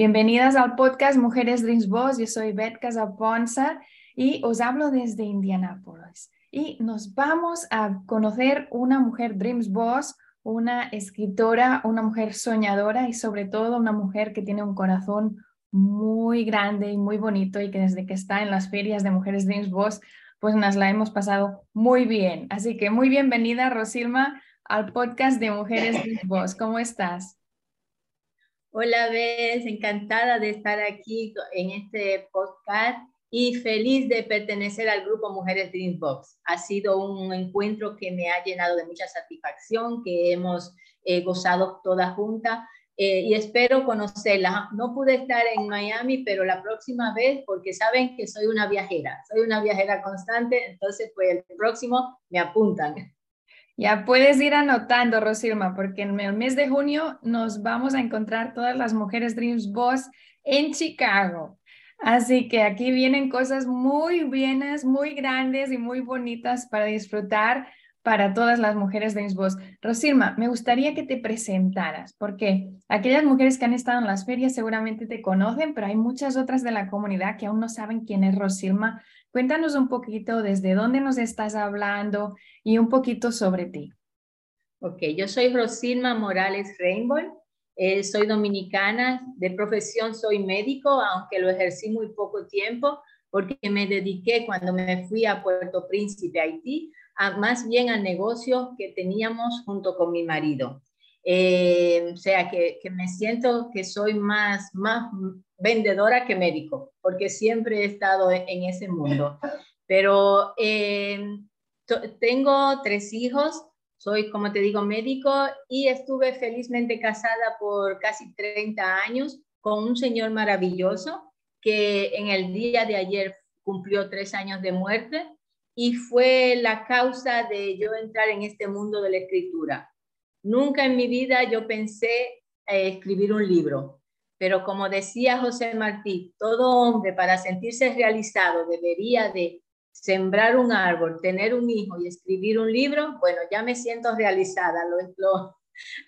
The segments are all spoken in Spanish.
Bienvenidas al podcast Mujeres Dreams Boss. Yo soy Beth Casaponza y os hablo desde Indianápolis. Y nos vamos a conocer una mujer Dreams Boss, una escritora, una mujer soñadora y sobre todo una mujer que tiene un corazón muy grande y muy bonito y que desde que está en las ferias de Mujeres Dreams Boss, pues nos la hemos pasado muy bien. Así que muy bienvenida, Rosilma, al podcast de Mujeres Dreams Boss. ¿Cómo estás? Hola, Bess, encantada de estar aquí en este podcast y feliz de pertenecer al grupo Mujeres Dreambox. Ha sido un encuentro que me ha llenado de mucha satisfacción, que hemos eh, gozado todas juntas eh, y espero conocerla. No pude estar en Miami, pero la próxima vez, porque saben que soy una viajera, soy una viajera constante, entonces pues el próximo me apuntan. Ya puedes ir anotando, Rosilma, porque en el mes de junio nos vamos a encontrar todas las mujeres Dreams Boss en Chicago. Así que aquí vienen cosas muy bienas, muy grandes y muy bonitas para disfrutar para todas las mujeres Dreams Boss. Rosilma, me gustaría que te presentaras, porque aquellas mujeres que han estado en las ferias seguramente te conocen, pero hay muchas otras de la comunidad que aún no saben quién es Rosilma Cuéntanos un poquito desde dónde nos estás hablando y un poquito sobre ti. Ok, yo soy Rosilma Morales Rainbow, eh, soy dominicana, de profesión soy médico, aunque lo ejercí muy poco tiempo porque me dediqué cuando me fui a Puerto Príncipe, Haití, a, más bien al negocio que teníamos junto con mi marido. Eh, o sea, que, que, me siento que soy más, más vendedora que médico, porque siempre he estado en ese mundo. Pero eh, tengo tres hijos, soy, como te digo, médico y estuve felizmente casada por casi 30 años con un señor maravilloso que en el día de ayer cumplió tres años de muerte y fue la causa de yo entrar en este mundo de la escritura. Nunca en mi vida yo pensé eh, escribir un libro, pero como decía José Martí, todo hombre para sentirse realizado debería de sembrar un árbol, tener un hijo y escribir un libro. Bueno, ya me siento realizada,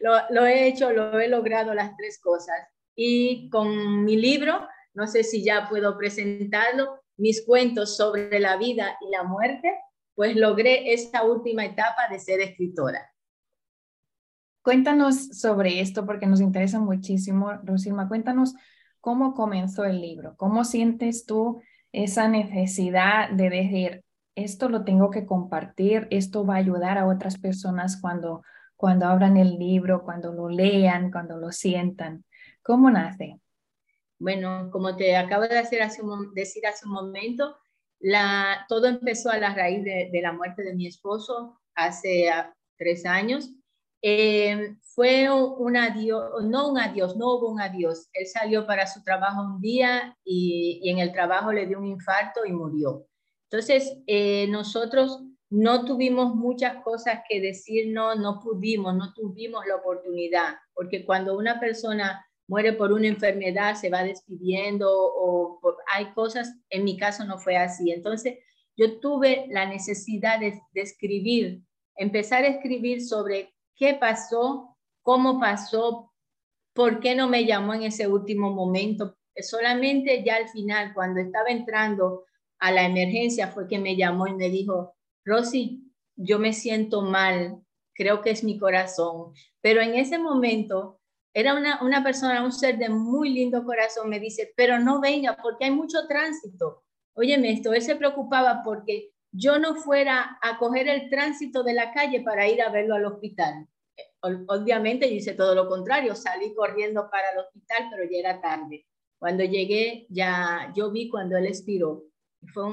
lo, he hecho, lo he logrado las tres cosas. Y con mi libro, no sé si ya puedo presentarlo, mis cuentos sobre la vida y la muerte, pues logré esta última etapa de ser escritora. Cuéntanos sobre esto porque nos interesa muchísimo, Rosilma. Cuéntanos cómo comenzó el libro, cómo sientes tú esa necesidad de decir, esto lo tengo que compartir, esto va a ayudar a otras personas cuando, cuando abran el libro, cuando lo lean, cuando lo sientan. ¿Cómo nace? Bueno, como te acabo de decir hace decir hace un momento, la, todo empezó a la raíz de, de la muerte de mi esposo hace ah, tres años eh, fue un adiós, no un adiós, no hubo un adiós. Él salió para su trabajo un día y, en el trabajo le dio un infarto y murió. Entonces, eh, nosotros no tuvimos muchas cosas que decir, no, pudimos, no tuvimos la oportunidad, porque cuando una persona muere por una enfermedad, se va despidiendo o hay cosas, en mi caso no fue así. Entonces, yo tuve la necesidad de, de escribir, empezar a escribir sobre qué pasó, cómo pasó, por qué no me llamó en ese último momento. Solamente ya al final, cuando estaba entrando a la emergencia, fue que me llamó y me dijo, Rosy, yo me siento mal, creo que es mi corazón. Pero en ese momento era una, una persona, un ser de muy lindo corazón, me dice, pero no venga porque hay mucho tránsito. óyeme esto, él se preocupaba porque yo no fuera a coger el tránsito de la calle para ir a verlo al hospital. Obviamente yo hice todo lo contrario, salí corriendo para el hospital, pero ya era tarde. Cuando llegué, ya yo vi cuando él expiró. Fue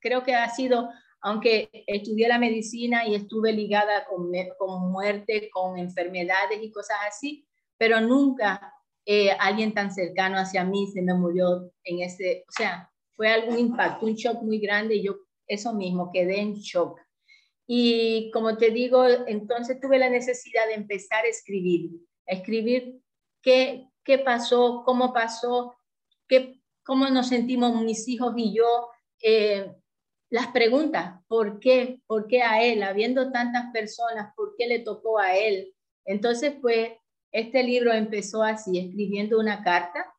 creo que ha sido, aunque estudié la medicina y estuve ligada con, con muerte, con enfermedades y cosas así, pero nunca eh, alguien tan cercano hacia mí se me murió en ese, o sea, fue algún impacto, un shock muy grande y yo eso mismo, quedé en shock. Y como te digo, entonces tuve la necesidad de empezar a escribir, a escribir qué, qué pasó, cómo pasó, qué, cómo nos sentimos mis hijos y yo, eh, las preguntas, ¿por qué? ¿Por qué a él? Habiendo tantas personas, ¿por qué le tocó a él? Entonces, pues, este libro empezó así, escribiendo una carta.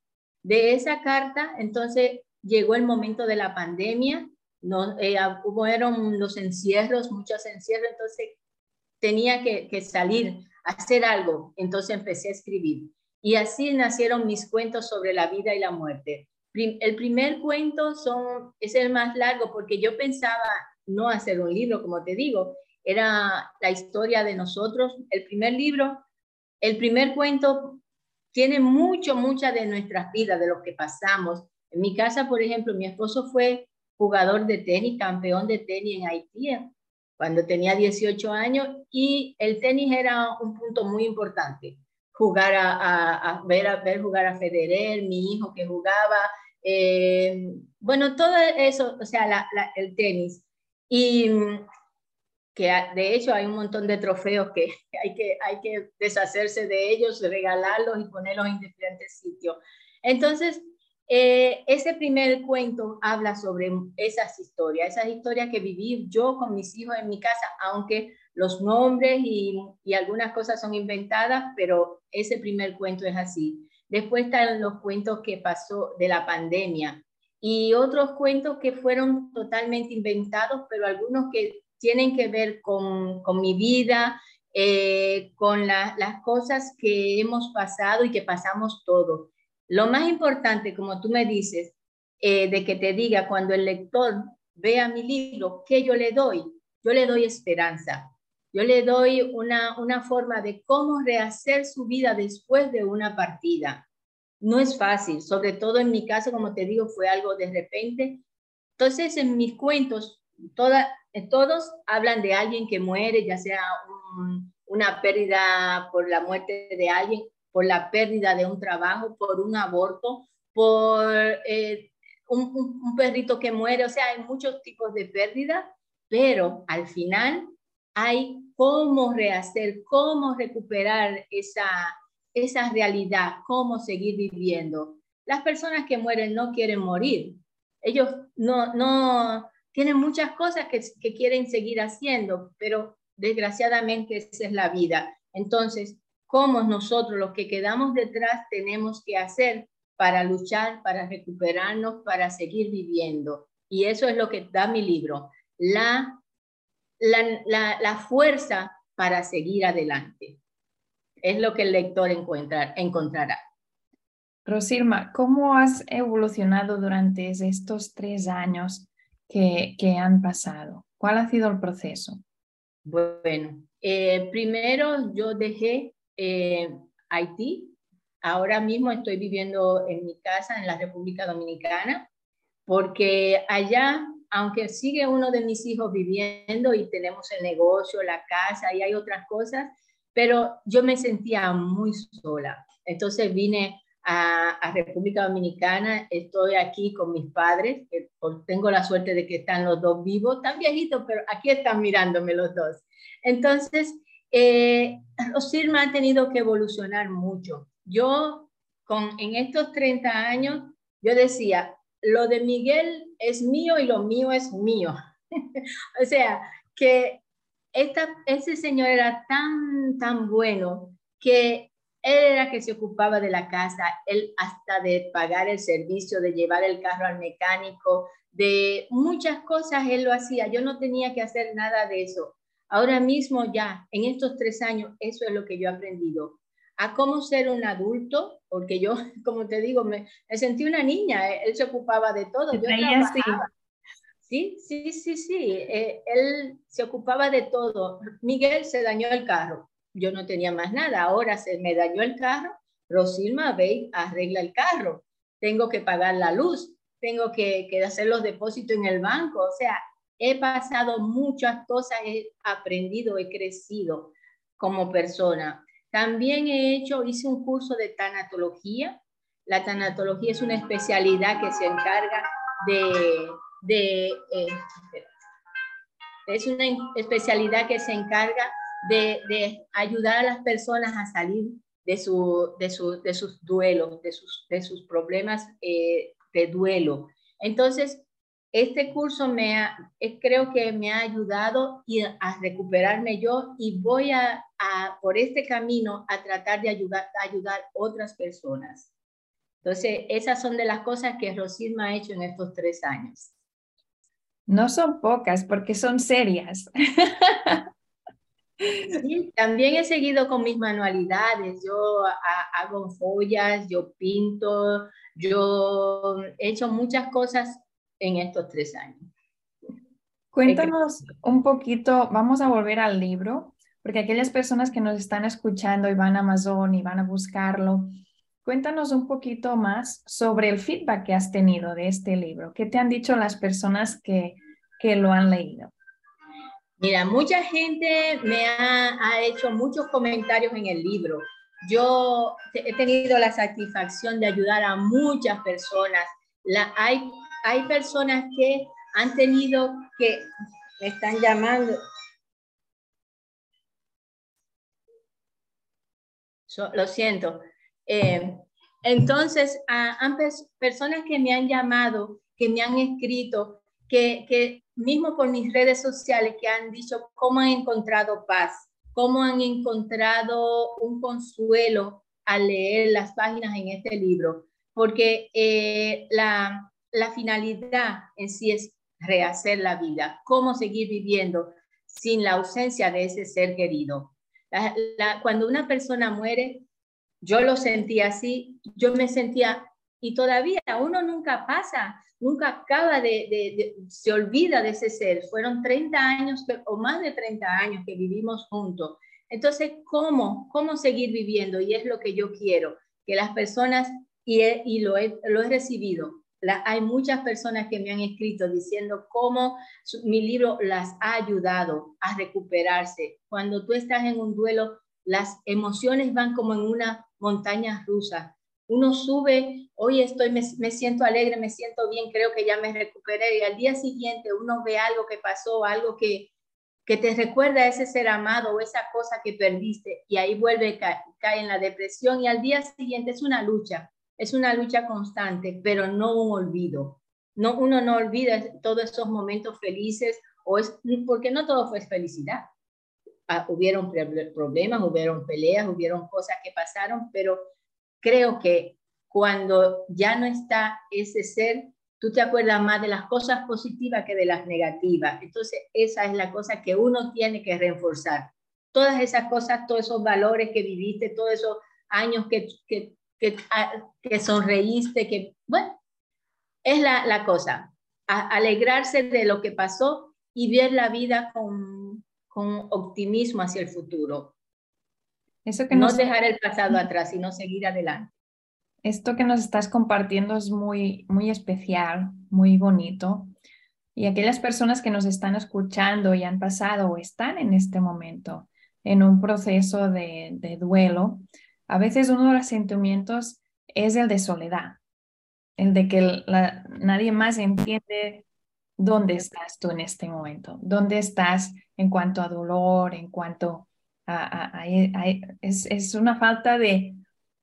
De esa carta, entonces, llegó el momento de la pandemia, no, eh, hubo los encierros, muchos encierros, entonces tenía que, que salir hacer algo, entonces empecé a escribir. Y así nacieron mis cuentos sobre la vida y la muerte. El primer cuento son, es el más largo porque yo pensaba no hacer un libro, como te digo, era la historia de nosotros. El primer libro, el primer cuento tiene mucho, mucha de nuestras vidas, de lo que pasamos. En mi casa, por ejemplo, mi esposo fue jugador de tenis, campeón de tenis en Haití cuando tenía 18 años y el tenis era un punto muy importante. Jugar a, ver, a ver jugar a Federer, mi hijo que jugaba, eh, bueno, todo eso, o sea, el tenis. Y que de hecho hay un montón de trofeos que hay que, hay que deshacerse de ellos, regalarlos y ponerlos en diferentes sitios. Entonces, eh, ese primer cuento habla sobre esas historias, esas historias que viví yo con mis hijos en mi casa, aunque los nombres y, algunas cosas son inventadas, pero ese primer cuento es así. Después están los cuentos que pasó de la pandemia y otros cuentos que fueron totalmente inventados, pero algunos que tienen que ver con, con mi vida, eh, con las cosas que hemos pasado y que pasamos todos. Lo más importante, como tú me dices, eh, de que te diga cuando el lector vea mi libro, ¿qué yo le doy? Yo le doy esperanza. Yo le doy una, una forma de cómo rehacer su vida después de una partida. No es fácil, sobre todo en mi caso, como te digo, fue algo de repente. Entonces, en mis cuentos, toda, todos hablan de alguien que muere, ya sea una pérdida por la muerte de alguien por la pérdida de un trabajo, por un aborto, por eh, un, perrito que muere, o sea, hay muchos tipos de pérdida, pero al final hay cómo rehacer, cómo recuperar esa, esa realidad, cómo seguir viviendo. Las personas que mueren no quieren morir. Ellos no, no tienen muchas cosas que, que quieren seguir haciendo, pero desgraciadamente esa es la vida. Entonces, cómo nosotros los que quedamos detrás tenemos que hacer para luchar, para recuperarnos, para seguir viviendo. Y eso es lo que da mi libro, la, la, la, fuerza para seguir adelante. Es lo que el lector encuentra, encontrará. Rosilma, ¿cómo has evolucionado durante estos tres años que, que han pasado? ¿Cuál ha sido el proceso? Bueno, eh, primero yo dejé eh, Haití. Ahora mismo estoy viviendo en mi casa en la República Dominicana, porque allá, aunque sigue uno de mis hijos viviendo y tenemos el negocio, la casa y hay otras cosas, pero yo me sentía muy sola. Entonces vine a, a, República Dominicana, estoy aquí con mis padres, tengo la suerte de que están los dos vivos, tan viejitos, pero aquí están mirándome los dos. Entonces, eh, Osirma ha tenido que evolucionar mucho. Yo, con, en estos 30 años, yo decía, lo de Miguel es mío y lo mío es mío. o sea, que esta, ese señor era tan, tan bueno que él era que se ocupaba de la casa, él hasta de pagar el servicio, de llevar el carro al mecánico, de muchas cosas él lo hacía. Yo no tenía que hacer nada de eso. Ahora mismo ya, en estos tres años, eso es lo que yo he aprendido. a cómo ser un adulto, porque yo, como te digo, me, sentí una niña, él se ocupaba de todo. Yo Sí, sí, sí, sí, eh, él se ocupaba de todo. Miguel se dañó el carro, yo no tenía más nada, ahora se me dañó el carro, Rosilma ve arregla el carro, tengo que pagar la luz, tengo que, que hacer los depósitos en el banco, o sea, he pasado muchas cosas, he aprendido, he crecido como persona. También he hecho, hice un curso de tanatología. La tanatología es una especialidad que se encarga de, de eh, es una especialidad que se encarga de, ayudar a las personas a salir de, su, de, de sus duelos, de sus, de sus problemas eh, de duelo. Entonces, este curso me ha, eh, creo que me ha ayudado a recuperarme yo y voy a, por este camino a tratar de ayudar a ayudar otras personas. Entonces, esas son de las cosas que Rosilma ha hecho en estos tres años. No son pocas porque son serias. Sí, también he seguido con mis manualidades. Yo hago follas, yo pinto, yo he hecho muchas cosas en estos tres años. Cuéntanos un poquito, vamos a volver al libro, porque aquellas personas que nos están escuchando y van a Amazon y van a buscarlo, cuéntanos un poquito más sobre el feedback que has tenido de este libro. ¿Qué te han dicho las personas que, que lo han leído? Mira, mucha gente me ha, ha, hecho muchos comentarios en el libro. Yo he tenido la satisfacción de ayudar a muchas personas. La, hay hay personas que han tenido que, me están llamando. lo siento. Eh, entonces, han personas que me han llamado, que me han escrito, que, que mismo por mis redes sociales, que han dicho cómo han encontrado paz, cómo han encontrado un consuelo al leer las páginas en este libro, porque eh, la, la finalidad en sí es rehacer la vida, cómo seguir viviendo sin la ausencia de ese ser querido. cuando una persona muere, yo lo sentía así, yo me sentía, y todavía uno nunca pasa, nunca acaba de, se olvida de ese ser. Fueron 30 años o más de 30 años que vivimos juntos. Entonces, ¿cómo? ¿Cómo seguir viviendo? Y es lo que yo quiero, que las personas, y, y lo, lo he recibido, hay muchas personas que me han escrito diciendo cómo mi libro las ha ayudado a recuperarse. Cuando tú estás en un duelo, las emociones van como en una montaña rusa. Uno sube, hoy estoy, me, siento alegre, me siento bien, creo que ya me recuperé y al día siguiente uno ve algo que pasó, algo que, que te recuerda a ese ser amado o esa cosa que perdiste y ahí vuelve, cae, cae en la depresión y al día siguiente es una lucha es una lucha constante, pero no un olvido. No, uno no olvida todos esos momentos felices, o es, porque no todo fue felicidad. Ah, hubieron problemas, hubieron peleas, hubieron cosas que pasaron, pero creo que cuando ya no está ese ser, tú te acuerdas más de las cosas positivas que de las negativas. Entonces, esa es la cosa que uno tiene que reforzar. Todas esas cosas, todos esos valores que viviste, todos esos años que, que que, sonreíste, que, bueno, es la, la cosa, alegrarse de lo que pasó y ver la vida con, con optimismo hacia el futuro. Eso que no dejar el pasado atrás, sino seguir adelante. Esto que nos estás compartiendo es muy, muy especial, muy bonito. Y aquellas personas que nos están escuchando y han pasado o están en este momento en un proceso de, de duelo, a veces uno de los sentimientos es el de soledad, el de que nadie más entiende dónde estás tú en este momento, dónde estás en cuanto a dolor, en cuanto a... es, una falta de,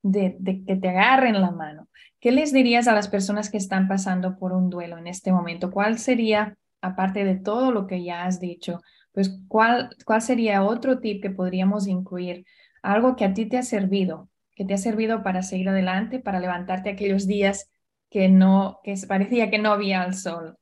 de, de, que te agarren la mano. ¿Qué les dirías a las personas que están pasando por un duelo en este momento? ¿Cuál sería, aparte de todo lo que ya has dicho, pues cuál, cuál sería otro tip que podríamos incluir algo que a ti te ha servido, que te ha servido para seguir adelante, para levantarte aquellos días que no, que parecía que no había el sol.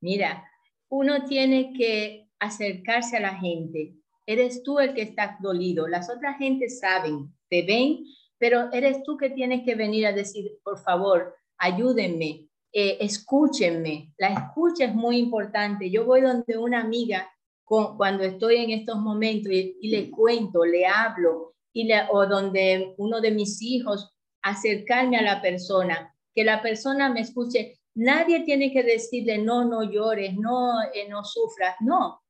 Mira, uno tiene que acercarse a la gente. eres tú el que está dolido. Las otras gentes saben, te ven, pero eres tú que tienes que venir a decir, por favor, ayúdenme, eh, escúchenme. La escucha es muy importante. Yo voy donde una amiga cuando estoy en estos momentos y, le cuento, le hablo, y le, o donde uno de mis hijos, acercarme a la persona, que la persona me escuche. Nadie tiene que decirle, no, no llores, no, eh, no sufras. No,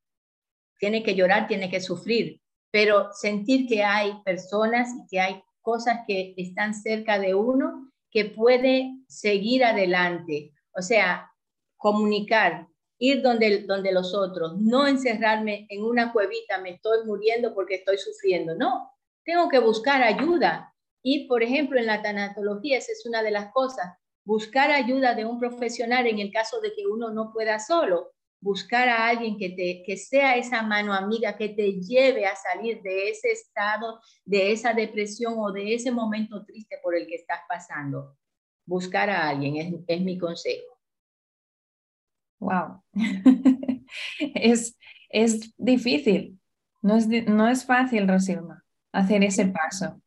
tiene que llorar, tiene que sufrir, pero sentir que hay personas y que hay cosas que están cerca de uno que puede seguir adelante. O sea, comunicar, ir donde, donde los otros, no encerrarme en una cuevita, me estoy muriendo porque estoy sufriendo. No, tengo que buscar ayuda. Y, por ejemplo, en la tanatología, esa es una de las cosas, buscar ayuda de un profesional en el caso de que uno no pueda solo, buscar a alguien que, te, que sea esa mano amiga que te lleve a salir de ese estado, de esa depresión o de ese momento triste por el que estás pasando. Buscar a alguien es, es mi consejo. Wow. es, es difícil. No es, no es fácil, Rosilma, hacer ese paso.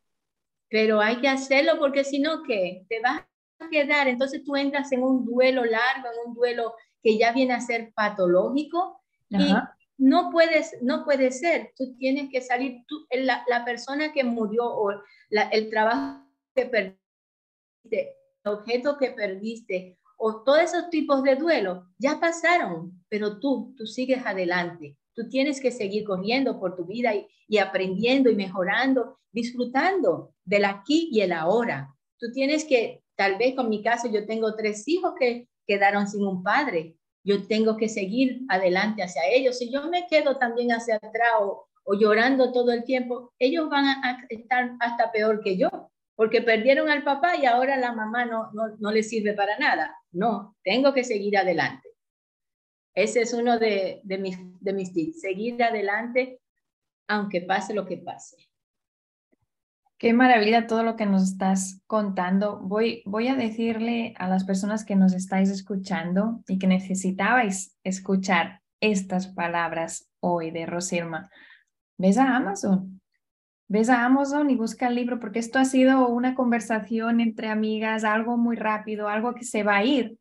Pero hay que hacerlo porque si no, ¿qué? Te vas a quedar. Entonces tú entras en un duelo largo, en un duelo que ya viene a ser patológico y no puedes, no puede ser. Tú tienes que salir, tú, la, la persona que murió o el trabajo que perdiste, el objeto que perdiste o todos esos tipos de duelo ya pasaron, pero tú, tú sigues adelante. Tú tienes que seguir corriendo por tu vida y, y aprendiendo y mejorando, disfrutando del aquí y el ahora. Tú tienes que, tal vez con mi caso, yo tengo tres hijos que quedaron sin un padre. Yo tengo que seguir adelante hacia ellos. Si yo me quedo también hacia atrás o, llorando todo el tiempo, ellos van a, estar hasta peor que yo, porque perdieron al papá y ahora la mamá no, no, no les sirve para nada. No, tengo que seguir adelante. Ese es uno de, mis, de mis tips, seguir adelante aunque pase lo que pase. Qué maravilla todo lo que nos estás contando. Voy, voy a decirle a las personas que nos estáis escuchando y que necesitabais escuchar estas palabras hoy de Rosirma. Ves a Amazon, ves a Amazon y busca el libro porque esto ha sido una conversación entre amigas, algo muy rápido, algo que se va a ir,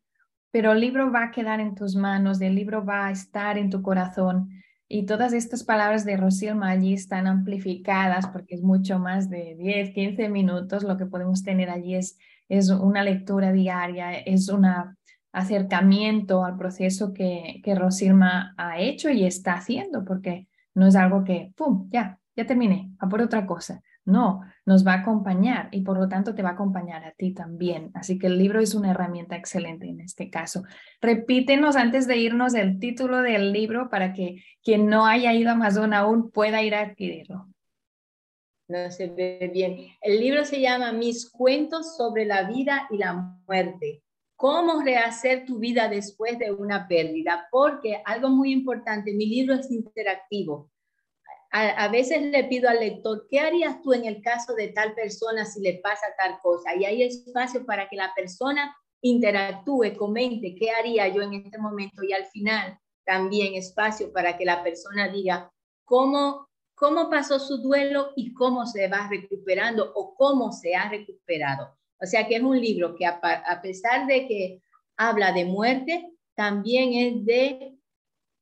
pero el libro va a quedar en tus manos, el libro va a estar en tu corazón y todas estas palabras de Rosilma allí están amplificadas porque es mucho más de 10, 15 minutos. Lo que podemos tener allí es, es una lectura diaria, es un acercamiento al proceso que, que Rosilma ha hecho y está haciendo, porque no es algo que, ¡pum!, ya, ya terminé, a por otra cosa. No, nos va a acompañar y por lo tanto te va a acompañar a ti también. Así que el libro es una herramienta excelente en este caso. Repítenos antes de irnos el título del libro para que quien no haya ido a Amazon aún pueda ir a adquirirlo. No se ve bien. El libro se llama Mis cuentos sobre la vida y la muerte. Cómo rehacer tu vida después de una pérdida. Porque algo muy importante, mi libro es interactivo a, veces le pido al lector, ¿qué harías tú en el caso de tal persona si le pasa tal cosa? Y hay espacio para que la persona interactúe, comente, ¿qué haría yo en este momento? Y al final también espacio para que la persona diga cómo, cómo pasó su duelo y cómo se va recuperando o cómo se ha recuperado. O sea que es un libro que a, a pesar de que habla de muerte, también es de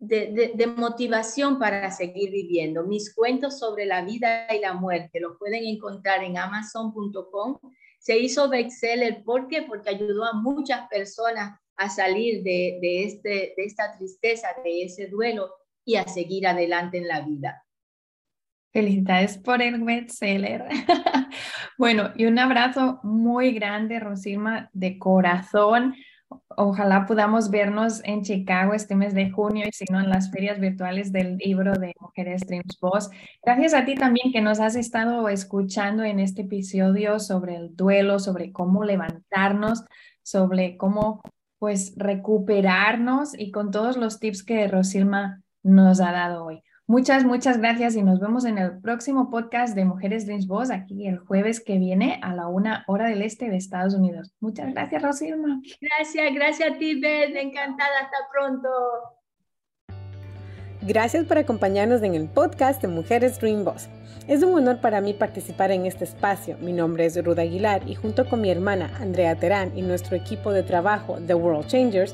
de, motivación para seguir viviendo. Mis cuentos sobre la vida y la muerte los pueden encontrar en amazon.com. Se hizo bestseller, ¿por qué? Porque ayudó a muchas personas a salir de, de, este, de esta tristeza, de ese duelo y a seguir adelante en la vida. Felicidades por el bestseller. bueno, y un abrazo muy grande, Rosima, de corazón. Ojalá podamos vernos en Chicago este mes de junio y si no en las ferias virtuales del libro de Mujeres Dreams Boss. Gracias a ti también que nos has estado escuchando en este episodio sobre el duelo, sobre cómo levantarnos, sobre cómo pues recuperarnos y con todos los tips que Rosilma nos ha dado hoy. Muchas, muchas gracias y nos vemos en el próximo podcast de Mujeres Dreams Boss aquí el jueves que viene a la una hora del este de Estados Unidos. Muchas gracias, Rosilma. Gracias, gracias a ti, Ben. Encantada. Hasta pronto. Gracias por acompañarnos en el podcast de Mujeres Dream Boss. Es un honor para mí participar en este espacio. Mi nombre es Ruth Aguilar y junto con mi hermana Andrea Terán y nuestro equipo de trabajo The World Changers,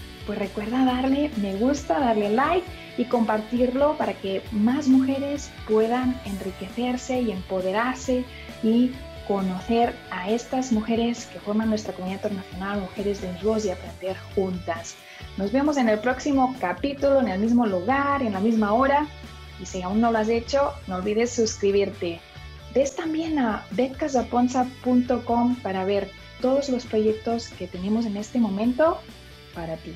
pues recuerda darle me gusta, darle like y compartirlo para que más mujeres puedan enriquecerse y empoderarse y conocer a estas mujeres que forman nuestra comunidad internacional, Mujeres de Voz y aprender juntas. Nos vemos en el próximo capítulo, en el mismo lugar, en la misma hora. Y si aún no lo has hecho, no olvides suscribirte. Ves también a betcasaponza.com para ver todos los proyectos que tenemos en este momento para ti.